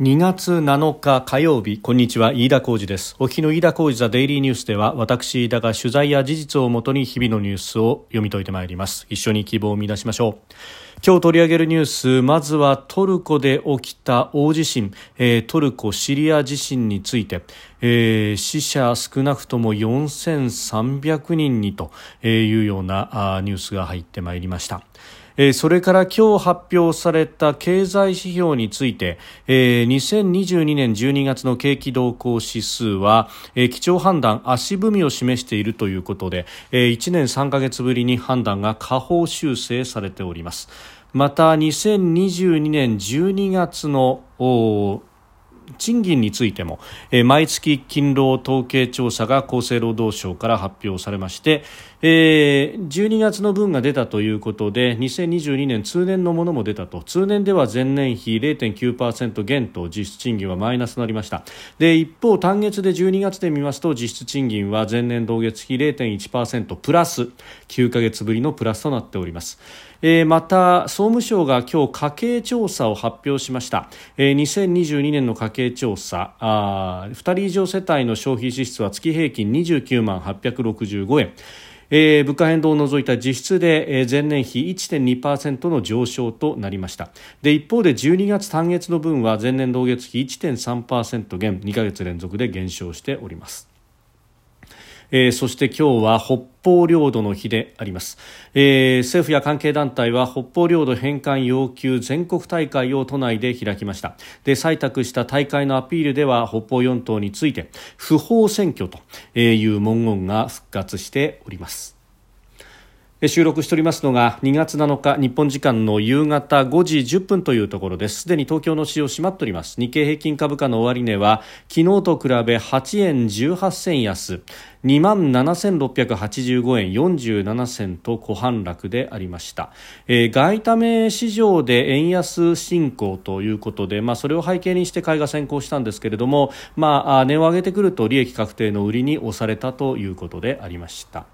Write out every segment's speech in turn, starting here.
2月7日火曜日こんにちは飯田浩二です。お日の飯田浩二ザデイリーニュースでは私飯田が取材や事実をもとに日々のニュースを読み解いてまいります。一緒に希望を見出しましょう。今日取り上げるニュースまずはトルコで起きた大地震、えー、トルコ・シリア地震について、えー、死者少なくとも4300人にというようなニュースが入ってまいりました。えそれから今日発表された経済指標についてえ、2022年12月の景気動向指数は、え基調判断足踏みを示しているということで、え1年3ヶ月ぶりに判断が下方修正されております。また2022年12月の賃金についても、えー、毎月勤労統計調査が厚生労働省から発表されまして、えー、12月の分が出たということで2022年通年のものも出たと。通年では前年比0.9%減と実質賃金はマイナスとなりました。で一方単月で12月で見ますと実質賃金は前年同月比0.1%プラス9ヶ月ぶりのプラスとなっております。えー、また総務省が今日家計調査を発表しました、えー、2022年の家計調査あ2人以上世帯の消費支出は月平均29万865円えー、物価変動を除いた実質で、えー、前年比1.2%の上昇となりました。で一方で12月単月の分は前年同月比1.3%減2ヶ月連続で減少しております。えー、そして今日は北方領土の日であります、えー、政府や関係団体は北方領土返還要求全国大会を都内で開きました。で採択した大会のアピールでは北方四島について不法占拠という文言が復活しております。収録しておりますのが2月7日日本時間の夕方5時10分というところです。すでに東京の市場閉まっております。日経平均株価の終値は昨日と比べ8円18銭安。2万7685円47銭と小反落でありました、えー、外為市場で円安進行ということで、まあ、それを背景にして買いが先行したんですけれども、まあ、値を上げてくると利益確定の売りに押されたということでありました。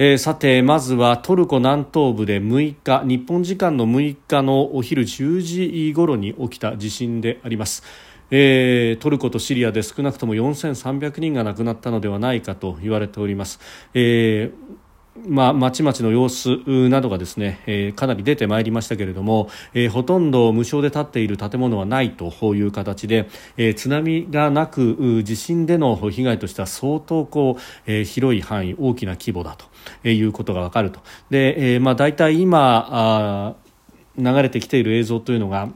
えー、さてまずはトルコ南東部で6日日本時間の6日のお昼10時ごろに起きた地震であります。えー、トルコとシリアで少なくとも4300人が亡くなったのではないかと言われております。えーまあ、まちまちの様子などがですね、えー、かなり出てまいりましたけれども、えー、ほとんど無償で建っている建物はないという形で、えー、津波がなく地震での被害としては相当こう、えー、広い範囲大きな規模だということがわかると。で、えーまあ、大体今あ流れてきている映像というのが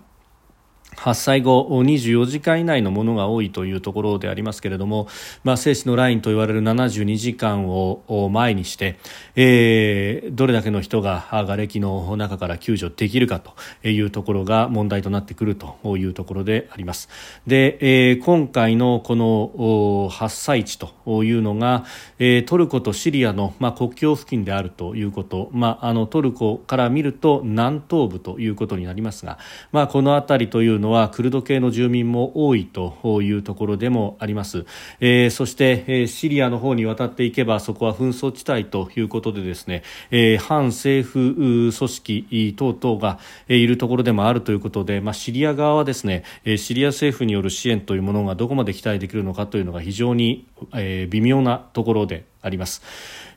発災後24時間以内のものが多いというところでありますけれども、まあ、生死のラインと言われる72時間を前にして、えー、どれだけの人が瓦礫の中から救助できるかというところが問題となってくるというところであります。で、えー、今回のこの発災地というのが、えー、トルコとシリアの、まあ、国境付近であるということ、まあ、あのトルコから見ると南東部ということになりますが、まあ、この辺りというのはクルド系の住民も多いというところでもあります、えー、そして、えー、シリアの方に渡っていけばそこは紛争地帯ということでですね、えー、反政府組織等々がいるところでもあるということで、まあ、シリア側はですねシリア政府による支援というものがどこまで期待できるのかというのが非常に、えー、微妙なところであります。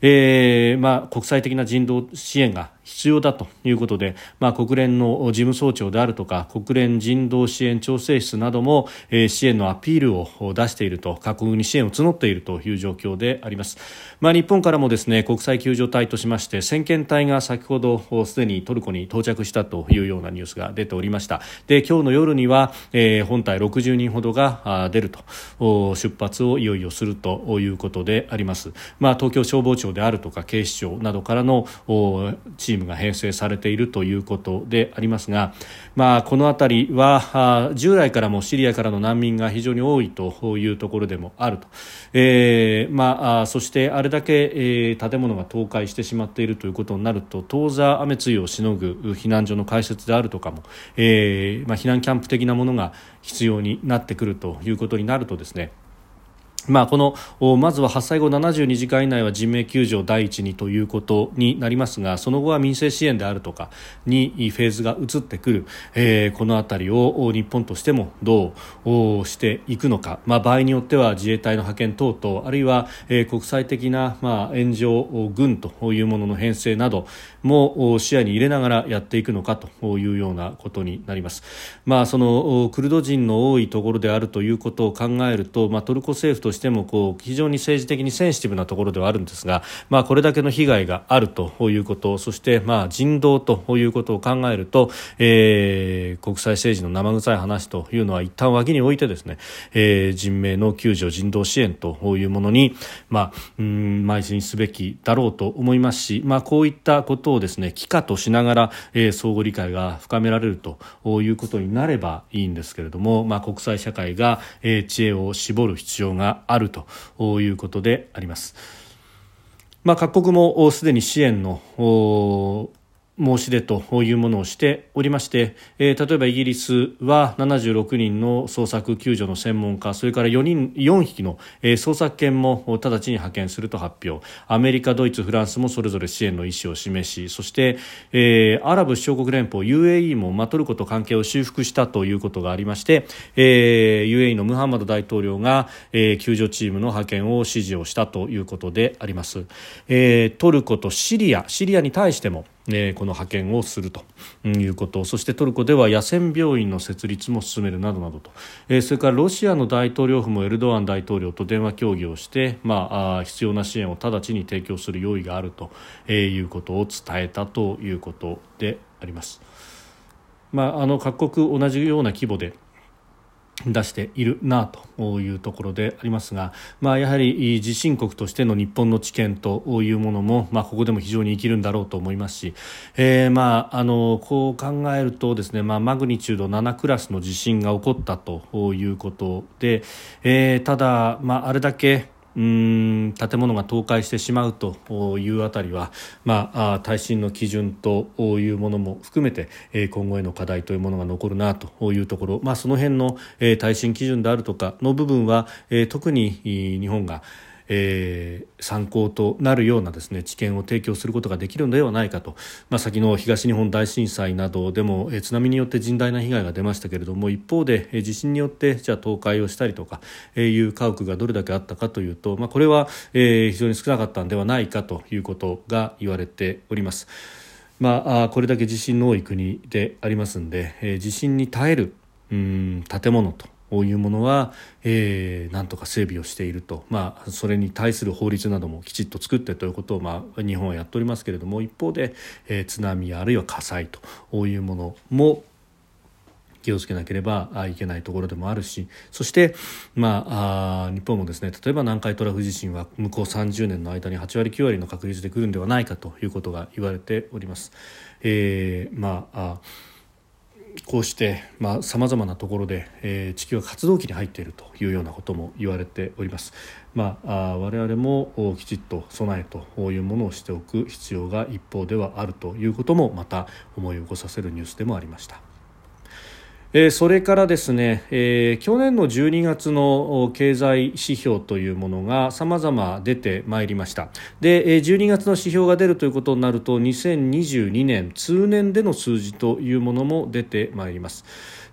えーまあ、国際的な人道支援が必要だということで、まあ、国連の事務総長であるとか国連人道支援調整室なども、えー、支援のアピールを出していると各国に支援を募っているという状況であります、まあ、日本からもですね国際救助隊としまして先遣隊が先ほどすでにトルコに到着したというようなニュースが出ておりました。で今日の夜には、えー、本隊60人ほどが出ると。出発をいよいよするということであります、まあ、東京消防庁であるとか警視庁などからのチームームが編成されているということでありますが、まあ、この辺りは従来からもシリアからの難民が非常に多いというところでもあると、えーまあ、そしてあれだけ、えー、建物が倒壊してしまっているということになると当座雨露をしのぐ避難所の開設であるとかも、えーまあ、避難キャンプ的なものが必要になってくるということになるとですねまあ、このまずは発災後72時間以内は人命救助第一にということになりますがその後は民生支援であるとかにフェーズが移ってくる、えー、この辺りを日本としてもどうしていくのか、まあ、場合によっては自衛隊の派遣等々あるいは、え、国際的な、まあ、援助軍というものの編成なども視野に入れながらやっていくのかというようなことになります。まあ、そのクルド人の多いところであるということを考えると、まあ、トルコ政府としてもこう非常に政治的にセンシティブなところではあるんですが、まあ、これだけの被害があるということそしてまあ人道ということを考えると、えー、国際政治の生臭い話というのは一旦脇に置いてですね、えー、人命の救助人道支援というものに、まあ、うん邁進すべきだろうと思いますし、まあ、こういったことをですね帰化としながら、えー、相互理解が深められるということになればいいんですけれども、まあ、国際社会が、えー、知恵を絞る必要があるということであります。まあ、各国もすでに支援の申し出というものをしておりまして、えー、例えばイギリスは76人の捜索救助の専門家それから4人4匹の、えー、捜索犬も直ちに派遣すると発表。アメリカ、ドイツ、フランスもそれぞれ支援の意思を示しそして、えー、アラブ首長国連邦 UAE も、まあ、トルコと関係を修復したということがありまして、えー、UAE のムハンマド大統領が、えー、救助チームの派遣を指示をしたということであります、えー、トルコとシリアシリアに対してもえー、この派遣をするということそしてトルコでは野戦病院の設立も進めるなどなどと、えー、それからロシアの大統領府もエルドアン大統領と電話協議をして、まあ、あ必要な支援を直ちに提供する用意があると、えー、いうことを伝えたということであります。まあ、あの各国同じような規模で出しているなというところでありますが、まあ、やはり地震国としての日本の知見というものも、まあ、ここでも非常に生きるんだろうと思いますし、えー、まああのこう考えるとですね、まあ、マグニチュード7クラスの地震が起こったということで、えー、ただ、まあ、あれだけうん建物が倒壊してしまうというあたりは、まあ、耐震の基準というものも含めて今後への課題というものが残るなというところ、まあ、その辺の耐震基準であるとかの部分は特に日本がえー、参考となるようなですね知見を提供することができるのではないかと、まあ、先の東日本大震災などでも、えー、津波によって甚大な被害が出ましたけれども一方で、えー、地震によってじゃあ倒壊をしたりとか、えー、いう家屋がどれだけあったかというと、まあ、これは、えー、非常に少なかったのではないかということが言われております。まあ、これだけ地震の多い国でありますので、えー、地震に耐えるうん建物というものは、えー、なんとか整備をしていると、まあ、それに対する法律などもきちっと作ってということを、まあ、日本はやっておりますけれども一方で、えー、津波あるいは火災というものも気をつけなければいけないところでもあるしそして、まあ、あ日本もですね例えば南海トラフ地震は向こう30年の間に8割9割の確率で来るんではないかということが言われております。えー、まあこうしてさまざ、まなところで、えー、地球が活動期に入っているというようなことも言われております。まあ、あ我々もきちっと備えというものをしておく必要が一方ではあるということもまた思い起こさせるニュースでもありました。えー、それからですね、えー、去年の12月の経済指標というものが様々出てまいりました。で、えー、12月の指標が出るということになると2022年通年での数字というものも出てまいります。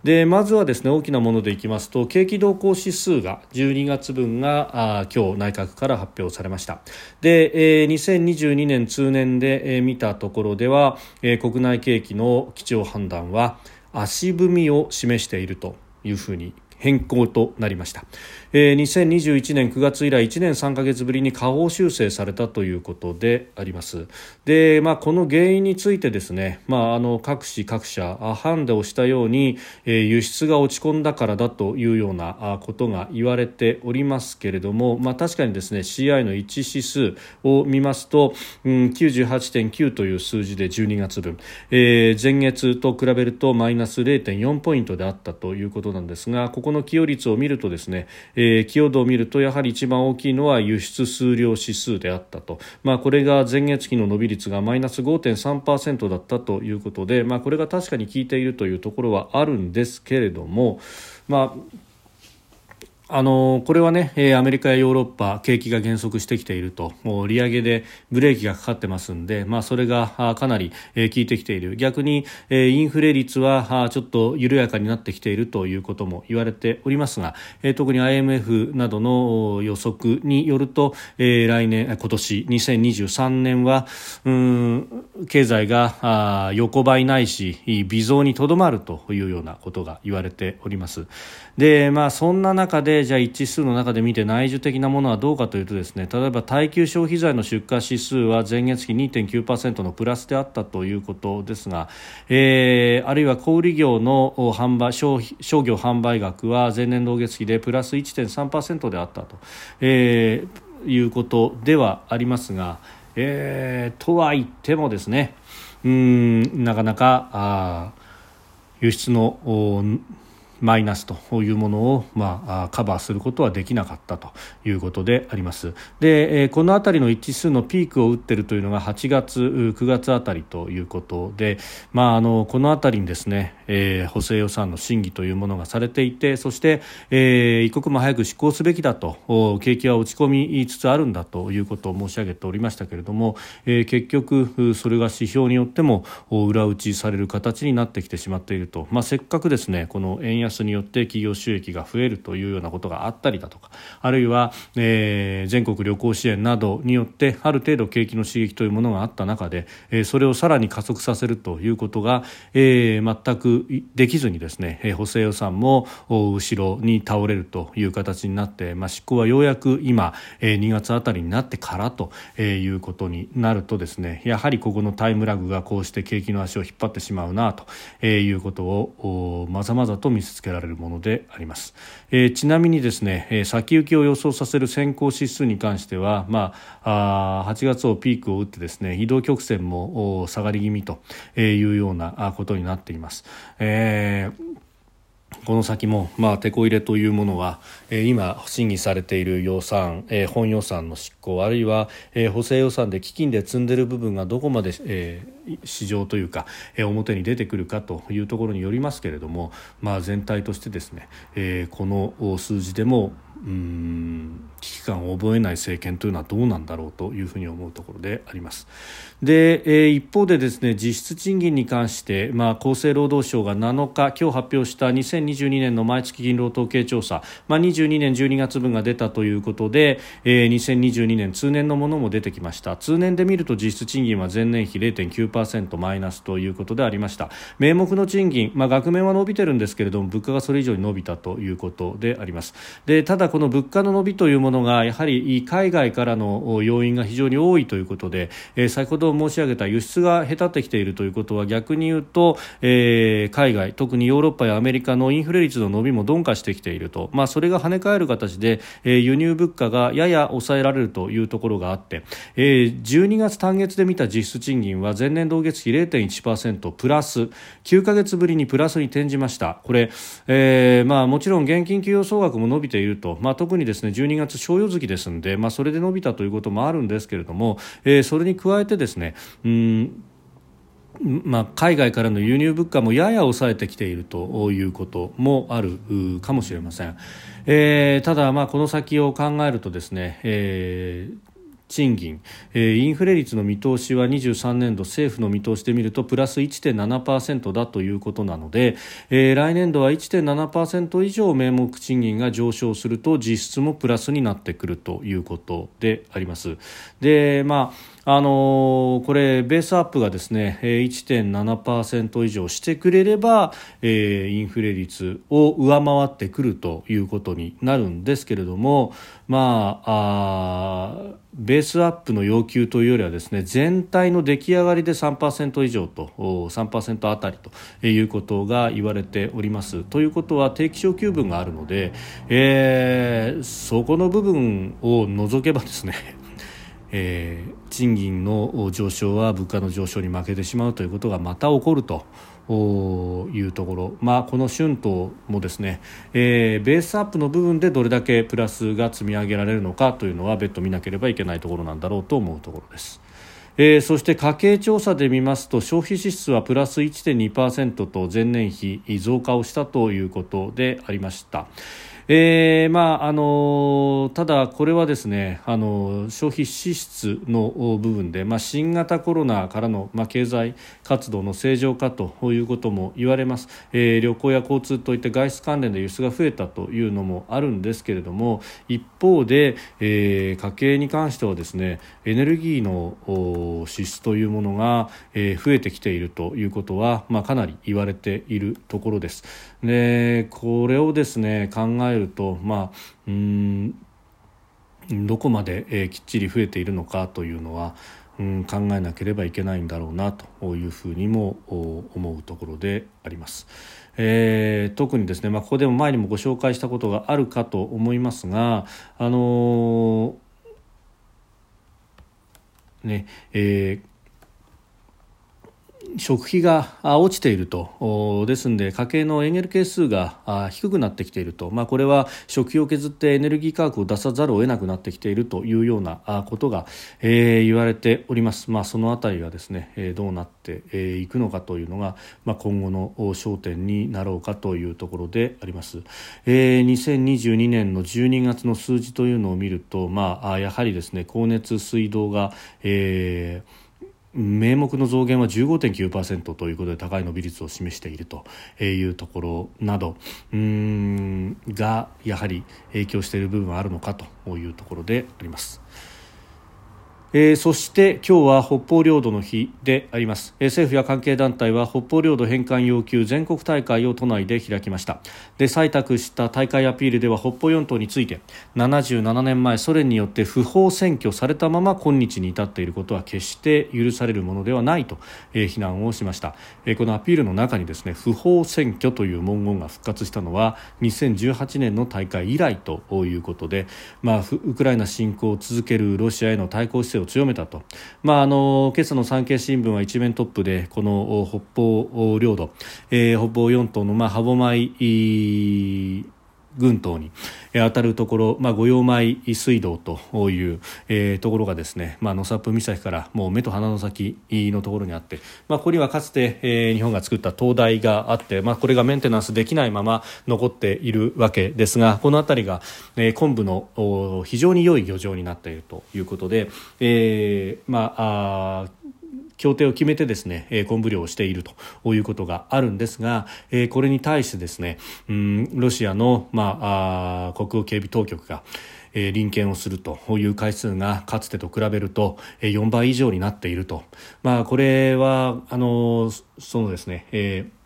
でまずはですね大きなものでいきますと景気動向指数が12月分があ今日内閣から発表されました。で、えー、2022年通年で、えー、見たところでは、えー、国内景気の基調判断は足踏みを示しているというふうに変更となりました、えー、2021年9月以来1年3か月ぶりに下方修正されたということであります。で、まあ、この原因についてですね、まあ、あの各市各社ハンデをしたように、えー、輸出が落ち込んだからだというようなことが言われておりますけれども、まあ、確かにですね CI の1指数を見ますと、うん、98.9という数字で12月分、えー、前月と比べるとマイナス0.4ポイントであったということなんですがここの寄与率を見るとですね、えー、寄与度を見るとやはり一番大きいのは輸出数量指数であったと、まあ、これが前月期の伸び率がマイナス5.3%だったということで、まあ、これが確かに効いているというところはあるんですけれども、まああのこれはね、アメリカやヨーロッパ景気が減速してきていると。もう利上げでブレーキがかかってますんで、まあ、それがかなり効いてきている。逆にインフレ率はちょっと緩やかになってきているということも言われておりますが特に IMF などの予測によると来年今年2023年はうん経済が横ばいないし微増にとどまるというようなことが言われております。で、まあ、そんな中でじゃあ一致数の中で見て内需的なものはどうかというとですね例えば耐久消費財の出荷指数は前月比2.9%のプラスであったということですが、えー、あるいは小売業の販売商商業販売額は前年同月比でプラス1.3%であったと、えー、いうことではありますが、えー、とは言ってもですねうんなかなかあ輸出のマイナスというものを、まあ、カバーすることはできなかったということであります。で、この辺りの一致数のピークを打っているというのが8月、9月あたりということで、まあ、あのこの辺りにですね、えー、補正予算の審議というものがされていてそして、えー、一刻も早く執行すべきだと景気は落ち込みつつあるんだということを申し上げておりましたけれども、えー、結局それが指標によっても裏打ちされる形になってきてしまっていると、まあ、せっかくですねこの円安によって企業収益が増えるというようなことがあったりだとかあるいは、えー、全国旅行支援などによってある程度景気の刺激というものがあった中で、えー、それをさらに加速させるということが、えー、全くできずにですね、え、補正予算も後ろに倒れるという形になって、まあ、執行はようやく今、えー、2月あたりになってからとえいうことになるとですねやはりここのタイムラグがこうして景気の足を引っ張ってしまうなとえいうことをまざまざと見せつけられるものであります、えー、ちなみにですね、先行きを予想させる先行指数に関しては、まあ、あ8月をピークを打ってですね移動曲線も下がり気味というようなことになっています。えーこの先も、まあ、テコ入れというものは、えー、今審議されている予算、えー、本予算の執行あるいは、えー、補正予算で基金で積んでいる部分がどこまで、えー、市場というか、えー、表に出てくるかというところによりますけれども、まあ、全体としてですね、えー、この数字でもうん危機感を覚えない政権というのはどうなんだろうというふうに思うところであります。で、えー、一方でですね実質賃金に関して、まあ、厚生労働省が7日今日発表した2022年の毎月勤労統計調査、まあ、22年12月分が出たということで、えー、2022年通年のものも出てきました。通年で見ると実質賃金は前年比0.9%マイナスということでありました。名目の賃金、まあ、額面は伸びてるんですけれども物価がそれ以上に伸びたということであります。でただこの物価の伸びというものがやはり海外からの要因が非常に多いということで、えー、先ほど申し上げた輸出が下手ってきているということは逆に言うと、えー、海外特にヨーロッパやアメリカのインフレ率の伸びも鈍化してきていると、まあ、それが跳ね返る形で、えー、輸入物価がやや抑えられるというところがあって、えー、12月単月で見た実質賃金は前年同月比0.1%プラス。9か月ぶりにプラスに転じました。これ、えーまあ、もちろん現金給与総額も伸びていると、まあ、特にですね12月商用月ですので、まあ、それで伸びたということもあるんですけれども、えー、それに加えてですねうんまあ、海外からの輸入物価もやや抑えてきているということもあるかもしれません、えー、ただ、まあ、この先を考えるとですね、えー賃金、えー、インフレ率の見通しは23年度政府の見通しで見るとプラス1.7%だということなので、えー、来年度は1.7%以上名目賃金が上昇すると実質もプラスになってくるということであります。でまああのー、これ、ベースアップがですね1.7%以上してくれれば、えー、インフレ率を上回ってくるということになるんですけれども、まあ、あベースアップの要求というよりはですね全体の出来上がりで3%以上と3%あたりということが言われております。ということは定期昇給分があるので、えー、そこの部分を除けばですねえー、賃金の上昇は物価の上昇に負けてしまうということがまた起こると。いうところ、まあ、この春闘もですね、えー、ベースアップの部分でどれだけプラスが積み上げられるのかというのは別途見なければいけないところなんだろうと思うところです。えー、そして家計調査で見ますと消費支出はプラス1.2%と前年比増加をしたということでありました。えーまああのただ、これはですねあの消費支出の部分で、まあ、新型コロナからの、まあ、経済活動の正常化ということも言われます、えー、旅行や交通といった外出関連で輸出が増えたというのもあるんですけれども一方で、えー、家計に関してはですねエネルギーの支出というものが、えー、増えてきているということは、まあ、かなり言われているところです。でこれをですね考えると、まあ、うんどこまで、えー、きっちり増えているのかというのは、うん、考えなければいけないんだろうなというふうにも思うところであります。えー、特にですね、まあ、ここでも前にもご紹介したことがあるかと思いますが、あのー、ねえー食費が落ちていると。ですので家計のエネル係数が低くなってきていると、まあ、これは食費を削ってエネルギー価格を出さざるを得なくなってきているというようなことが、えー、言われております、まあ、そのあたりがですね、どうなっていくのかというのが、まあ、今後の焦点になろうかというところであります、えー、2022年の12月の数字というのを見ると、まあ、やはりですね光熱水道が、えー名目の増減は15.9%ということで高い伸び率を示しているというところなどうんがやはり影響している部分はあるのかというところであります。えー、そして今日は北方領土の日であります、えー、政府や関係団体は北方領土返還要求全国大会を都内で開きました。で採択した大会アピールでは北方四島について77年前ソ連によって不法占拠されたまま今日に至っていることは決して許されるものではないと、えー、非難をしました、えー、このアピールの中にですね不法占拠という文言が復活したのは2018年の大会以来ということで、まあ、ウクライナ侵攻を続けるロシアへの対抗姿勢を強めたと、まあ、あの今朝の産経新聞は一面トップでこの北方領土、えー、北方四島の、まあ、歯舞群島に当たるところ、まあ、五葉米水道という、えー、ところがですね、まあ、野サップ岬からもう目と鼻の先のところにあって、まあ、ここにはかつて、えー、日本が作った灯台があって、まあ、これがメンテナンスできないまま残っているわけですがこの辺りが、えー、昆布の非常に良い漁場になっているということで、えーま、あ協定を決めてですね、え昆布漁をしているということがあるんですが、えこれに対してですね、うん、ロシアの、まあ、あ国境警備当局が、えー、臨検をするという回数がかつてと比べると、えー、4倍以上になっていると、まあ、これはあのそのですね、えー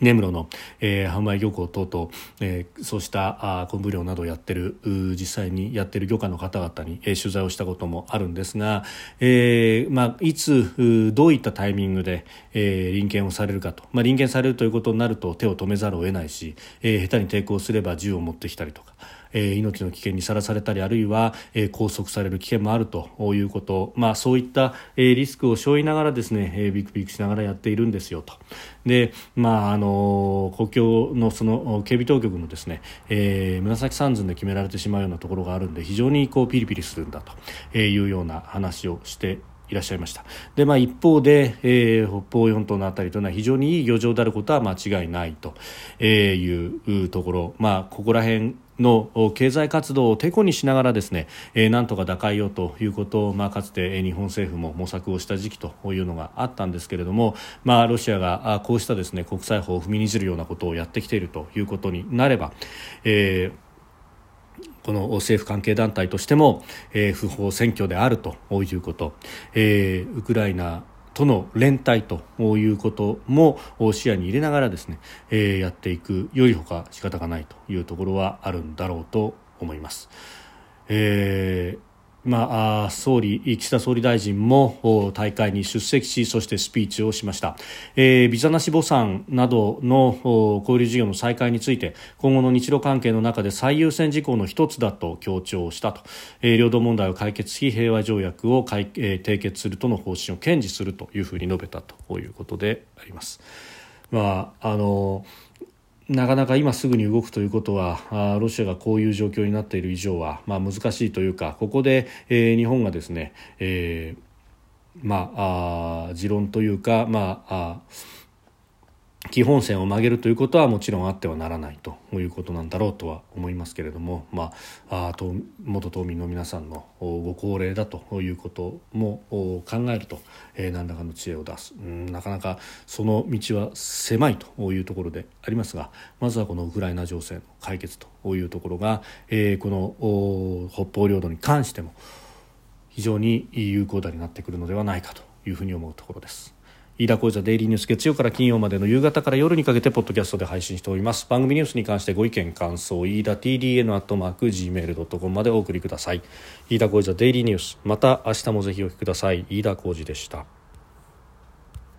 根室の、えー、販売漁港等々、えー、そうしたあ昆布漁などをやってる実際にやってる漁家の方々に、えー、取材をしたこともあるんですが、えーまあ、いつどういったタイミングで、えー、臨検をされるかと、まあ、臨検されるということになると手を止めざるを得ないし、えー、下手に抵抗すれば銃を持ってきたりとか。えー、命の危険にさらされたりあるいは、えー、拘束される危険もあるということ、まあ、そういった、えー、リスクを背負いながらですね、えー、ビクビクしながらやっているんですよと。で、まあ、あの国境のその警備当局のですね、えー、紫三寸で決められてしまうようなところがあるんで非常にこうピリピリするんだというような話をしていらっしゃいました。で、まあ、一方で、えー、北方四島のあたりというのは非常にいい漁場であることは間違いないというところ、まあ、ここら辺の経済活動をてこにしながらですね、えー、なんとか打開をということを、まあ、かつて日本政府も模索をした時期というのがあったんですけれども、まあ、ロシアがこうしたですね国際法を踏みにじるようなことをやってきているということになれば、えーこの政府関係団体としても、えー、不法占拠であるということ、えー、ウクライナとの連帯ということも視野に入れながらですね、えー、やっていくよりほか仕方がないというところはあるんだろうと思います。えーまあ、総理岸田総理大臣も大会に出席しそしてスピーチをしました、えー、ビザなし墓参などの交流事業の再開について今後の日露関係の中で最優先事項の一つだと強調したと、えー、領土問題を解決し平和条約を、えー、締結するとの方針を堅持するというふうに述べたということであります。まああのなかなか今すぐに動くということはロシアがこういう状況になっている以上は、まあ、難しいというかここで、えー、日本がですね、えー、まあ、あ持論というか、まあ、あ基本線を曲げるということはもちろんあってはならないということなんだろうとは思いますけれども、まあ、あ元島民の皆さんのご高齢だということも考えると、えー、何らかの知恵を出すうんなかなかその道は狭いというところでありますがまずはこのウクライナ情勢の解決というところが、えー、この北方領土に関しても非常に有効打になってくるのではないかというふうに思うところです。飯田浩司デイリーニュース月曜から金曜までの夕方から夜にかけてポッドキャストで配信しております。番組ニュースに関してご意見感想飯田 TDN アットマーク Gmail.com までお送りください。飯田浩司デイリーニュース。また明日もぜひお聞きください。飯田浩司でした。